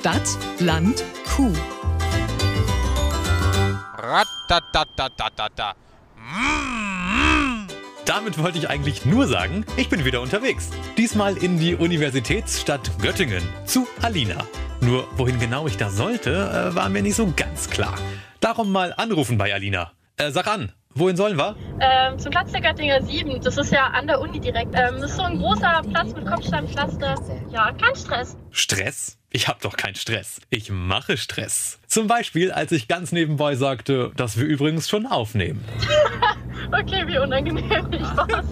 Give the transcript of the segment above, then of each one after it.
Stadt, Land, Kuh. Ratatatatata. Damit wollte ich eigentlich nur sagen, ich bin wieder unterwegs. Diesmal in die Universitätsstadt Göttingen zu Alina. Nur wohin genau ich da sollte, äh, war mir nicht so ganz klar. Darum mal anrufen bei Alina. Äh, sag an, wohin sollen wir? Ähm, zum Platz der Göttinger 7. Das ist ja an der Uni direkt. Ähm, das ist so ein großer Platz mit Kopfsteinpflaster. Ja, kein Stress. Stress? Ich hab doch keinen Stress. Ich mache Stress. Zum Beispiel, als ich ganz nebenbei sagte, dass wir übrigens schon aufnehmen. Okay, wie unangenehm ich war's.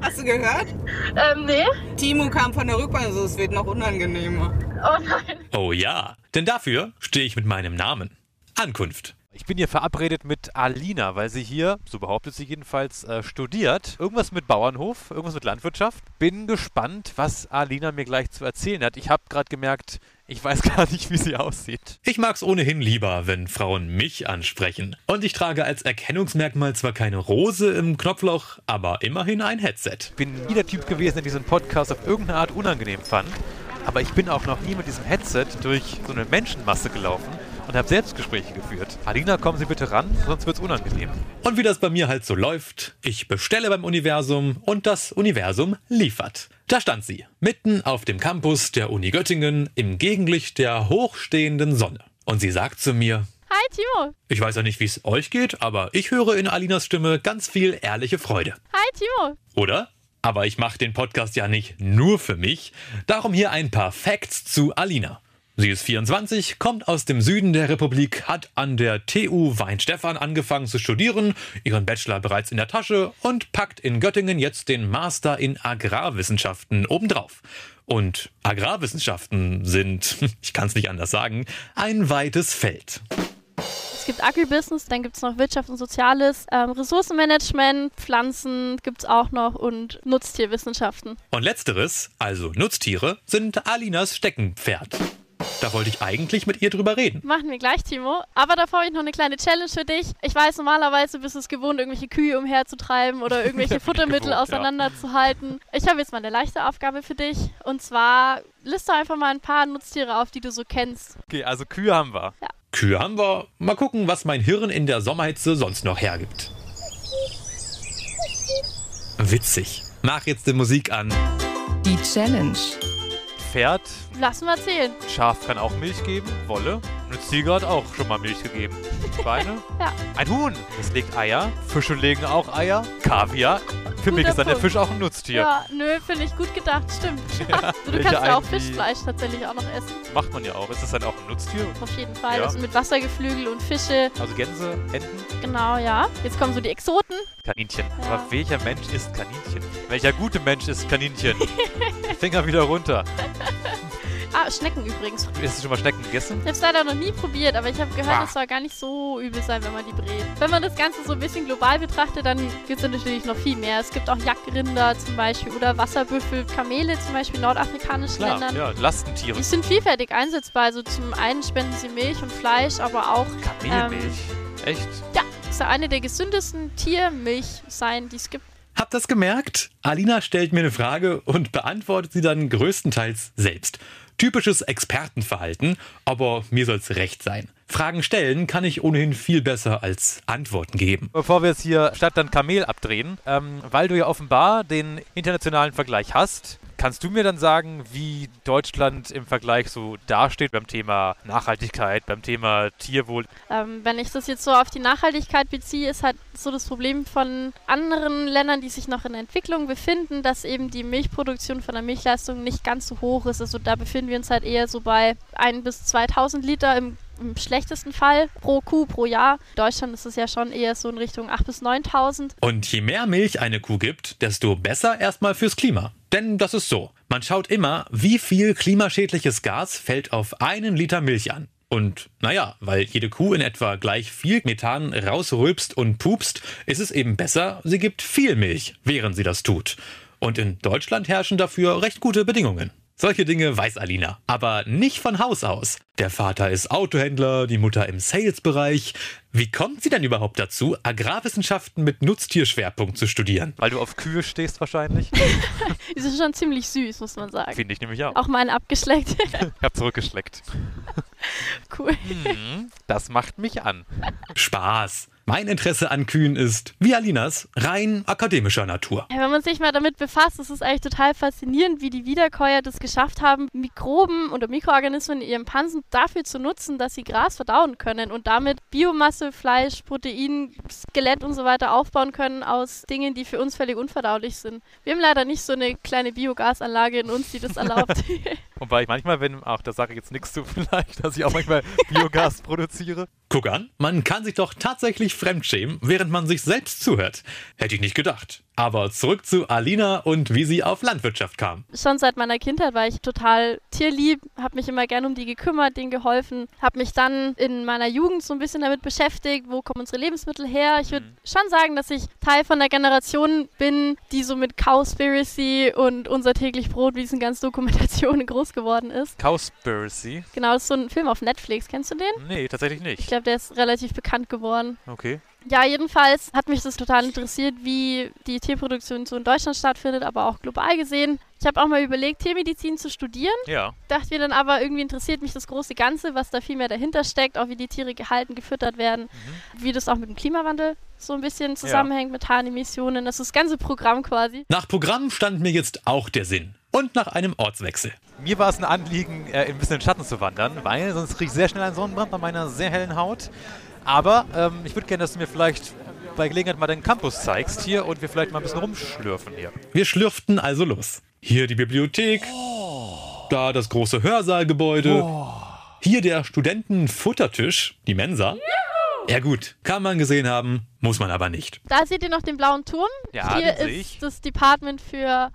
Hast du gehört? ähm, nee. Timo kam von der Rückbahn, also es wird noch unangenehmer. Oh nein. Oh ja, denn dafür stehe ich mit meinem Namen. Ankunft. Ich bin hier verabredet mit Alina, weil sie hier, so behauptet sie jedenfalls, äh, studiert. Irgendwas mit Bauernhof, irgendwas mit Landwirtschaft. Bin gespannt, was Alina mir gleich zu erzählen hat. Ich habe gerade gemerkt, ich weiß gar nicht, wie sie aussieht. Ich mag's ohnehin lieber, wenn Frauen mich ansprechen. Und ich trage als Erkennungsmerkmal zwar keine Rose im Knopfloch, aber immerhin ein Headset. bin nie der Typ gewesen, der diesen Podcast auf irgendeine Art unangenehm fand. Aber ich bin auch noch nie mit diesem Headset durch so eine Menschenmasse gelaufen und habe Selbstgespräche geführt. Alina, kommen Sie bitte ran, sonst wird's unangenehm. Und wie das bei mir halt so läuft, ich bestelle beim Universum und das Universum liefert. Da stand sie, mitten auf dem Campus der Uni Göttingen im Gegenlicht der hochstehenden Sonne. Und sie sagt zu mir, Hi, Timo. ich weiß ja nicht, wie es euch geht, aber ich höre in Alinas Stimme ganz viel ehrliche Freude. Hi, Timo. Oder? Aber ich mache den Podcast ja nicht nur für mich. Darum hier ein paar Facts zu Alina. Sie ist 24, kommt aus dem Süden der Republik, hat an der TU Weinstefan angefangen zu studieren, ihren Bachelor bereits in der Tasche und packt in Göttingen jetzt den Master in Agrarwissenschaften obendrauf. Und Agrarwissenschaften sind, ich kann es nicht anders sagen, ein weites Feld. Es gibt Agribusiness, dann gibt es noch Wirtschaft und Soziales, ähm, Ressourcenmanagement, Pflanzen gibt es auch noch und Nutztierwissenschaften. Und letzteres, also Nutztiere, sind Alinas Steckenpferd. Da wollte ich eigentlich mit ihr drüber reden. Machen wir gleich, Timo. Aber davor habe ich noch eine kleine Challenge für dich. Ich weiß, normalerweise bist du es gewohnt, irgendwelche Kühe umherzutreiben oder irgendwelche Futtermittel gewohnt, ja. auseinanderzuhalten. Ich habe jetzt mal eine leichte Aufgabe für dich. Und zwar liste einfach mal ein paar Nutztiere auf, die du so kennst. Okay, also Kühe haben wir. Kühe haben wir. Mal gucken, was mein Hirn in der Sommerhitze sonst noch hergibt. Witzig. Mach jetzt die Musik an. Die Challenge. Pferd, Lassen wir zählen. Schaf kann auch Milch geben, Wolle. Eine Ziege hat auch schon mal Milch gegeben. Schweine? Ja. Ein Huhn, das legt Eier. Fische legen auch Eier. Kaviar. Für mich ist dann der. Fisch auch ein Nutztier. Ja, nö, finde ich gut gedacht, stimmt. Ja, du welche kannst ja auch Fischfleisch tatsächlich auch noch essen. Macht man ja auch. Ist das dann auch ein Nutztier? Auf jeden Fall. Ja. Also mit Wassergeflügel und Fische. Also Gänse, Enten, Genau, ja. Jetzt kommen so die Exoten. Kaninchen. Ja. Aber welcher Mensch isst Kaninchen? Welcher gute Mensch isst Kaninchen? Finger wieder runter. Ah, Schnecken übrigens. Hast du schon mal Schnecken gegessen? Ich habe es leider noch nie probiert, aber ich habe gehört, es soll gar nicht so übel sein, wenn man die brät. Wenn man das Ganze so ein bisschen global betrachtet, dann gibt es natürlich noch viel mehr. Es gibt auch Jackrinder zum Beispiel oder Wasserbüffel, Kamele zum Beispiel in nordafrikanischen Klar, Ländern. ja, Lastentiere. Die sind vielfältig einsetzbar. Also zum einen spenden sie Milch und Fleisch, aber auch, Kamelmilch. Echt? ja, ist ja eine der gesündesten Tiermilch sein, die es gibt. Habt das gemerkt? Alina stellt mir eine Frage und beantwortet sie dann größtenteils selbst. Typisches Expertenverhalten, aber mir soll's recht sein. Fragen stellen kann ich ohnehin viel besser als Antworten geben. Bevor wir jetzt hier Stadt dann Kamel abdrehen, ähm, weil du ja offenbar den internationalen Vergleich hast, kannst du mir dann sagen, wie Deutschland im Vergleich so dasteht beim Thema Nachhaltigkeit, beim Thema Tierwohl? Ähm, wenn ich das jetzt so auf die Nachhaltigkeit beziehe, ist halt so das Problem von anderen Ländern, die sich noch in Entwicklung befinden, dass eben die Milchproduktion von der Milchleistung nicht ganz so hoch ist. Also da befinden wir uns halt eher so bei 1 bis 2000 Liter im, im schlechtesten Fall pro Kuh pro Jahr. In Deutschland ist es ja schon eher so in Richtung 8 bis 9000. Und je mehr Milch eine Kuh gibt, desto besser erstmal fürs Klima. Denn das ist so. Man schaut immer, wie viel klimaschädliches Gas fällt auf einen Liter Milch an. Und naja, weil jede Kuh in etwa gleich viel Methan rausrülpst und pupst, ist es eben besser, sie gibt viel Milch, während sie das tut. Und in Deutschland herrschen dafür recht gute Bedingungen. Solche Dinge weiß Alina, aber nicht von Haus aus. Der Vater ist Autohändler, die Mutter im Sales-Bereich. Wie kommt sie denn überhaupt dazu, Agrarwissenschaften mit Nutztierschwerpunkt zu studieren? Weil du auf Kühe stehst wahrscheinlich. Die sind schon ziemlich süß, muss man sagen. Finde ich nämlich auch. Auch mal einen abgeschleckt. Ich hab zurückgeschleckt. cool. Hm, das macht mich an. Spaß. Mein Interesse an Kühen ist, wie Alinas, rein akademischer Natur. Ja, wenn man sich mal damit befasst, ist es eigentlich total faszinierend, wie die Wiederkäuer das geschafft haben, Mikroben oder Mikroorganismen in ihrem Pansen dafür zu nutzen, dass sie Gras verdauen können und damit Biomasse, Fleisch, Protein, Skelett und so weiter aufbauen können aus Dingen, die für uns völlig unverdaulich sind. Wir haben leider nicht so eine kleine Biogasanlage in uns, die das erlaubt. Wobei ich manchmal, wenn, ach, da sage ich jetzt nichts zu vielleicht, dass ich auch manchmal Biogas produziere. Guck an, man kann sich doch tatsächlich fremdschämen, während man sich selbst zuhört. Hätte ich nicht gedacht. Aber zurück zu Alina und wie sie auf Landwirtschaft kam. Schon seit meiner Kindheit war ich total tierlieb, habe mich immer gern um die gekümmert, denen geholfen, habe mich dann in meiner Jugend so ein bisschen damit beschäftigt, wo kommen unsere Lebensmittel her. Ich würde Mhm. schon sagen, dass ich Teil von der Generation bin, die so mit Cowspiracy und unser täglich Brot, wie diesen ganzen Dokumentationen groß geworden ist. Cowspiracy? Genau, das ist so ein Film auf Netflix. Kennst du den? Nee, tatsächlich Ich nicht. glaube, der ist relativ bekannt geworden. Okay. Ja, jedenfalls hat mich das total interessiert, wie die Tierproduktion so in Deutschland stattfindet, aber auch global gesehen. Ich habe auch mal überlegt, Tiermedizin zu studieren. Ja. Dachte mir dann aber, irgendwie interessiert mich das große Ganze, was da viel mehr dahinter steckt, auch wie die Tiere gehalten, gefüttert werden, wie das auch mit dem Klimawandel so ein bisschen zusammenhängt, mit Methanemissionen, das ist das ganze Programm quasi. Nach Programm stand mir jetzt auch der Sinn. Und nach einem Ortswechsel. Mir war es ein Anliegen, äh, ein bisschen in den Schatten zu wandern, weil sonst kriege ich sehr schnell einen Sonnenbrand bei meiner sehr hellen Haut. Aber ähm, ich würde gerne, dass du mir vielleicht bei Gelegenheit mal deinen Campus zeigst hier und wir vielleicht mal ein bisschen rumschlürfen hier. Wir schlürften also los. Hier die Bibliothek. Da das große Hörsaalgebäude. Hier der Studentenfuttertisch, die Mensa. Ja gut, kann man gesehen haben, muss man aber nicht. Da seht ihr noch den blauen Turm. Ja, Hier ist ich. das Department für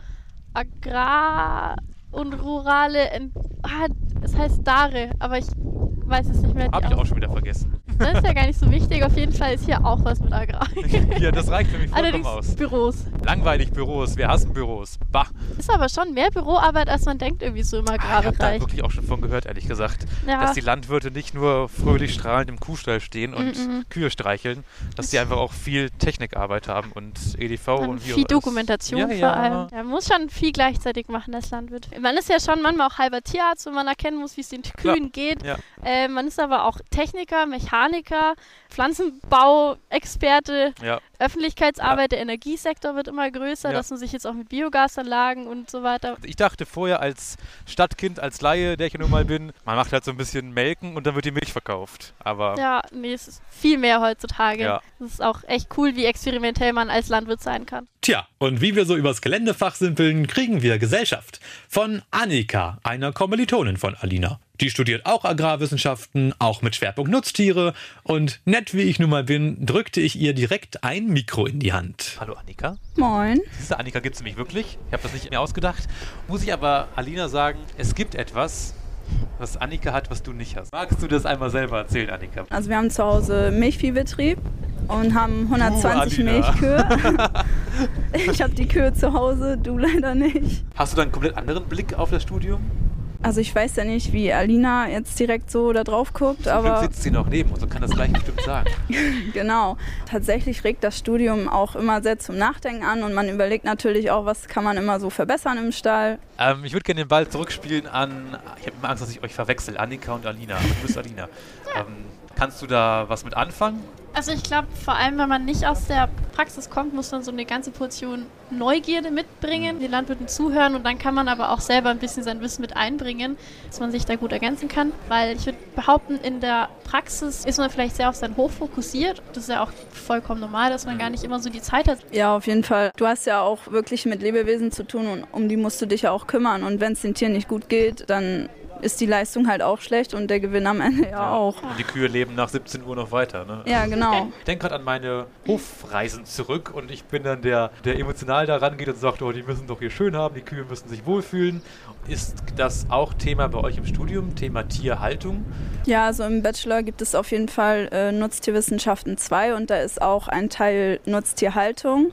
Agrar und rurale. Ent ah, es heißt Dare, aber ich weiß es nicht mehr. Habe ich auch schon wieder vergessen. Das ist ja gar nicht so wichtig. Auf jeden Fall ist hier auch was mit Agrar. ja, das reicht für mich vollkommen Allerdings aus. Büros. Langweilig Büros, wir hassen Büros. Bah. Ist aber schon mehr Büroarbeit, als man denkt, irgendwie so im Ah, ich habe da Agrarbereich. wirklich auch schon von gehört, ehrlich gesagt. Ja. Dass die Landwirte nicht nur fröhlich strahlend im Kuhstall stehen und Mhm. Kühe streicheln, dass die einfach auch viel Technikarbeit haben und EDV und, Und wie viel auch- Dokumentation ja, vor ja. allem. Man muss schon viel gleichzeitig machen als Landwirt. Man ist ja schon manchmal auch halber Tierarzt, wenn man erkennen muss, wie es den Kühen geht. Ja. Äh, man ist aber auch Techniker, Mechaniker, Pflanzenbauexperte, Ja. Öffentlichkeitsarbeit, der Energiesektor wird immer größer, Ja. dass man sich jetzt auch mit Biogasanlagen und so weiter. Ich dachte vorher als Stadtkind, als Laie, der ich ja nun mal bin, man macht halt so ein bisschen Melken und dann wird die Milch verkauft. Aber Ja, nee, es ist viel mehr heutzutage. Ja. Es ist auch echt cool, wie experimentell man als Landwirt sein kann. Tja, und wie wir so übers Gelände fachsimpeln, kriegen wir Gesellschaft. Von Annika, einer Kommilitonin von Alina. Die studiert auch Agrarwissenschaften, auch mit Schwerpunkt Nutztiere. Und nett wie ich nun mal bin, drückte ich ihr direkt ein Mikro in die Hand. hallo Annika. Moin. Diese Annika gibt es nämlich wirklich. Ich habe das nicht mir ausgedacht. Muss ich aber Alina sagen, es gibt etwas, was Annika hat, was du nicht hast. Magst du das einmal selber erzählen, Annika? Also wir haben zu Hause Milchviehbetrieb und haben 120 Alina. Milchkühe. ich habe die Kühe zu Hause, du leider nicht. Hast du da einen komplett anderen Blick auf das Studium? Also ich weiß ja nicht, wie Alina jetzt direkt so da drauf guckt, Zum Glück aber sitzt sie noch neben uns und kann das gleich bestimmt sagen. genau. Tatsächlich regt das Studium auch immer sehr zum Nachdenken an und man überlegt natürlich auch, was kann man immer so verbessern im Stall. Ähm, ich würde gerne den Ball zurückspielen an. Ich habe immer Angst, dass ich euch verwechsel. Annika und Alina. Aber du bist Alina. Ähm, kannst du da was mit anfangen? Also ich glaube, vor allem, wenn man nicht aus der Praxis kommt, muss man so eine ganze Portion Neugierde mitbringen, den Landwirten zuhören und dann kann man aber auch selber ein bisschen sein Wissen mit einbringen, dass man sich da gut ergänzen kann. Weil ich würde behaupten, in der Praxis ist man vielleicht sehr auf sein Hof fokussiert. Das ist ja auch vollkommen normal, dass man gar nicht immer so die Zeit hat. Ja, auf jeden Fall. Du hast ja auch wirklich mit Lebewesen zu tun und um die musst du dich ja auch kümmern. Und wenn es den Tieren nicht gut geht, dann ist die Leistung halt auch schlecht und der Gewinn am Ende ja, auch. Und die Kühe leben nach 17 Uhr noch weiter. Ne? Ja, genau. Ich denke gerade an meine Hofreisen zurück und ich bin dann der, der emotional da rangeht und sagt, oh, die müssen doch hier schön haben, die Kühe müssen sich wohlfühlen. Ist das auch Thema bei euch im Studium, Thema Tierhaltung? Ja, also im Bachelor gibt es auf jeden Fall äh, Nutztierwissenschaften 2 und da ist auch ein Teil Nutztierhaltung.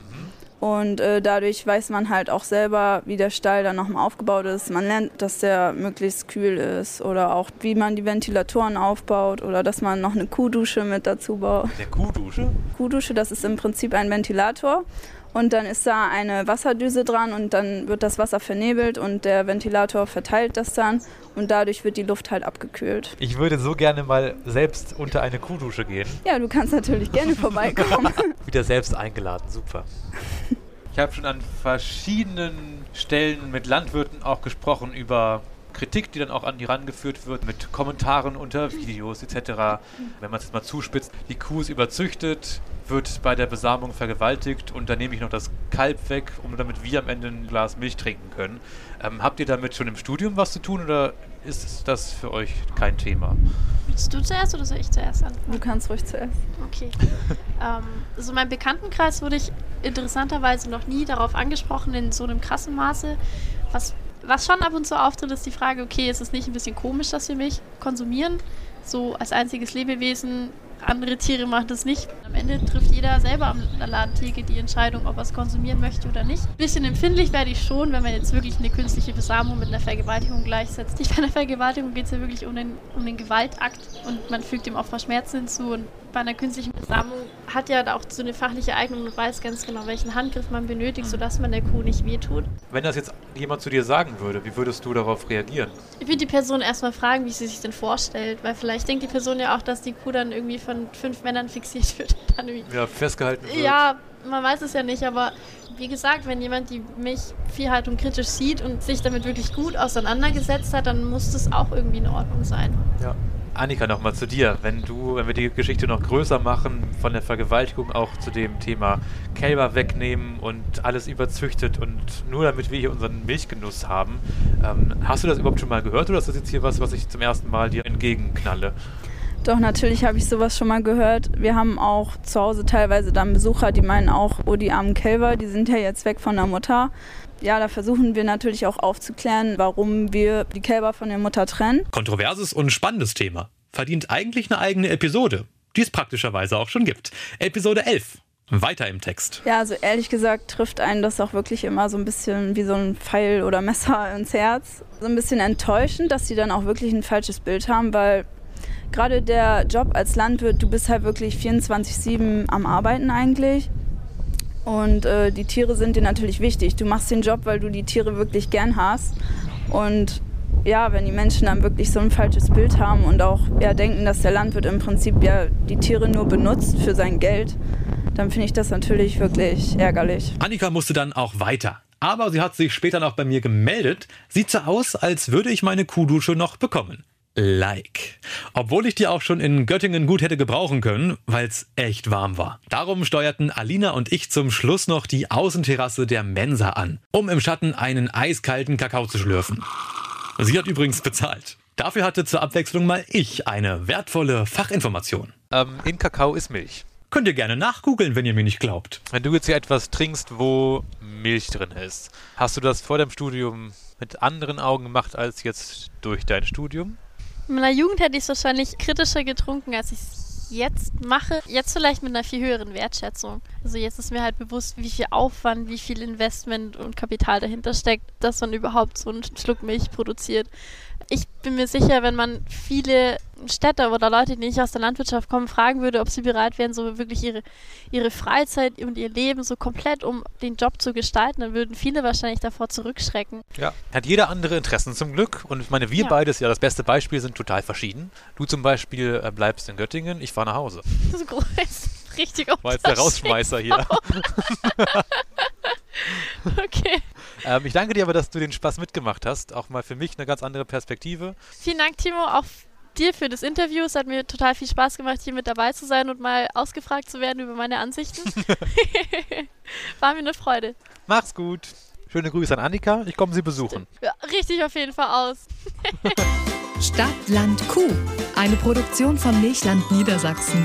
Und äh, dadurch weiß man halt auch selber, wie der Stall dann nochmal aufgebaut ist. Man lernt, dass der möglichst kühl ist oder auch, wie man die Ventilatoren aufbaut oder dass man noch eine Kuhdusche mit dazu baut. Der Kuhdusche? Kuhdusche, das ist im Prinzip ein Ventilator. Und dann ist da eine Wasserdüse dran und dann wird das Wasser vernebelt und der Ventilator verteilt das dann und dadurch wird die Luft halt abgekühlt. Ich würde so gerne mal selbst unter eine Kuhdusche gehen. Ja, du kannst natürlich gerne vorbeikommen. Wieder selbst eingeladen, super. Ich habe schon an verschiedenen Stellen mit Landwirten auch gesprochen über Kritik, die dann auch an die rangeführt wird, mit Kommentaren unter Videos etc. Wenn man es jetzt mal zuspitzt, die Kuh ist überzüchtet, wird bei der Besamung vergewaltigt und dann nehme ich noch das Kalb weg, um damit wir am Ende ein Glas Milch trinken können. Ähm, habt ihr damit schon im Studium was zu tun oder ist das für euch kein Thema? Willst du zuerst oder soll ich zuerst an? Du kannst ruhig zuerst. Okay. ähm, also in meinem Bekanntenkreis wurde ich interessanterweise noch nie darauf angesprochen in so einem krassen Maße. Was, was schon ab und zu auftritt, ist die Frage, okay, ist es nicht ein bisschen komisch, dass wir Milch konsumieren? So als einziges Lebewesen andere Tiere machen das nicht. Am Ende trifft jeder selber am Ladentheke die Entscheidung, ob er es konsumieren möchte oder nicht. Ein bisschen empfindlich werde ich schon, wenn man jetzt wirklich eine künstliche Besamung mit einer Vergewaltigung gleichsetzt. Bei einer Vergewaltigung geht es ja wirklich um den, um den Gewaltakt und man fügt dem Opfer Schmerzen hinzu und bei einer künstlichen Besamung hat ja auch so eine fachliche Eignung und weiß ganz genau, welchen Handgriff man benötigt, sodass man der Kuh nicht wehtut. Wenn das jetzt jemand zu dir sagen würde, wie würdest du darauf reagieren? Ich würde die Person erstmal fragen, wie sie sich denn vorstellt, weil vielleicht denkt die Person ja auch, dass die Kuh dann irgendwie von fünf Männern fixiert wird. Dann Ja, festgehalten wird. ja, man weiß es ja nicht, aber wie gesagt, wenn jemand die Milchviehhaltung kritisch sieht und sich damit wirklich gut auseinandergesetzt hat, dann muss das auch irgendwie in Ordnung sein. Ja. Annika, nochmal zu dir. Wenn du, wenn wir die Geschichte noch größer machen, von der Vergewaltigung auch zu dem Thema Kälber wegnehmen und alles überzüchtet und nur damit wir hier unseren Milchgenuss haben. Ähm, hast du das überhaupt schon mal gehört oder ist das jetzt hier was, was ich zum ersten Mal dir entgegenknalle? Doch, natürlich habe ich sowas schon mal gehört. Wir haben auch zu Hause teilweise dann Besucher, die meinen auch, oh, die armen Kälber, die sind ja jetzt weg von der Mutter. Ja, da versuchen wir natürlich auch aufzuklären, warum wir die Kälber von der Mutter trennen. Kontroverses und spannendes Thema. Verdient eigentlich eine eigene Episode, die es praktischerweise auch schon gibt. Episode 11. Weiter im Text. Ja, also ehrlich gesagt trifft einen das auch wirklich immer so ein bisschen wie so ein Pfeil oder Messer ins Herz. So ein bisschen enttäuschend, dass sie dann auch wirklich ein falsches Bild haben, weil gerade der Job als Landwirt, du bist halt wirklich 24-7 am Arbeiten eigentlich. Und äh, die Tiere sind dir natürlich wichtig. Du machst den Job, weil du die Tiere wirklich gern hast. Und ja, wenn die Menschen dann wirklich so ein falsches Bild haben und auch ja, denken, dass der Landwirt im Prinzip ja die Tiere nur benutzt für sein Geld, dann finde ich das natürlich wirklich ärgerlich. Annika musste dann auch weiter. Aber sie hat sich später noch bei mir gemeldet. Sieht so aus, als würde ich meine Kuhdusche noch bekommen. Like. Obwohl ich die auch schon in Göttingen gut hätte gebrauchen können, weil es echt warm war. Darum steuerten Alina und ich zum Schluss noch die Außenterrasse der Mensa an, um im Schatten einen eiskalten Kakao zu schlürfen. Sie hat übrigens bezahlt. Dafür hatte zur Abwechslung mal ich eine wertvolle Fachinformation. Ähm, in Kakao ist Milch. Könnt ihr gerne nachgoogeln, wenn ihr mir nicht glaubt. Wenn du jetzt hier etwas trinkst, wo Milch drin ist, hast du das vor deinem Studium mit anderen Augen gemacht als jetzt durch dein Studium? In meiner Jugend hätte ich es wahrscheinlich kritischer getrunken, als ich es jetzt mache. Jetzt vielleicht mit einer viel höheren Wertschätzung. Also jetzt ist mir halt bewusst, wie viel Aufwand, wie viel Investment und Kapital dahinter steckt, dass man überhaupt so einen Schluck Milch produziert. Ich bin mir sicher, wenn man viele Städter oder Leute, die nicht aus der Landwirtschaft kommen, fragen würde, ob sie bereit wären, so wirklich ihre, ihre Freizeit und ihr Leben so komplett um den Job zu gestalten, dann würden viele wahrscheinlich davor zurückschrecken. Ja. Hat jeder andere Interessen zum Glück. Und ich meine, wir Ja. beides, ja, das beste Beispiel, sind total verschieden. Du zum Beispiel äh, bleibst in Göttingen, ich fahre nach Hause. So groß. Richtiger War jetzt der. Rausschmeißer hier. Okay. ähm, ich danke dir aber, dass du den Spaß mitgemacht hast. Auch mal für mich eine ganz andere Perspektive. Vielen Dank, Timo, auch dir für das Interview. Es hat mir total viel Spaß gemacht, hier mit dabei zu sein und mal ausgefragt zu werden über meine Ansichten. War mir eine Freude. Mach's gut. Schöne Grüße an Annika. Ich komme sie besuchen. Ja, richtig auf jeden Fall aus. Stadt, Land, Kuh. Eine Produktion von Milchland Niedersachsen.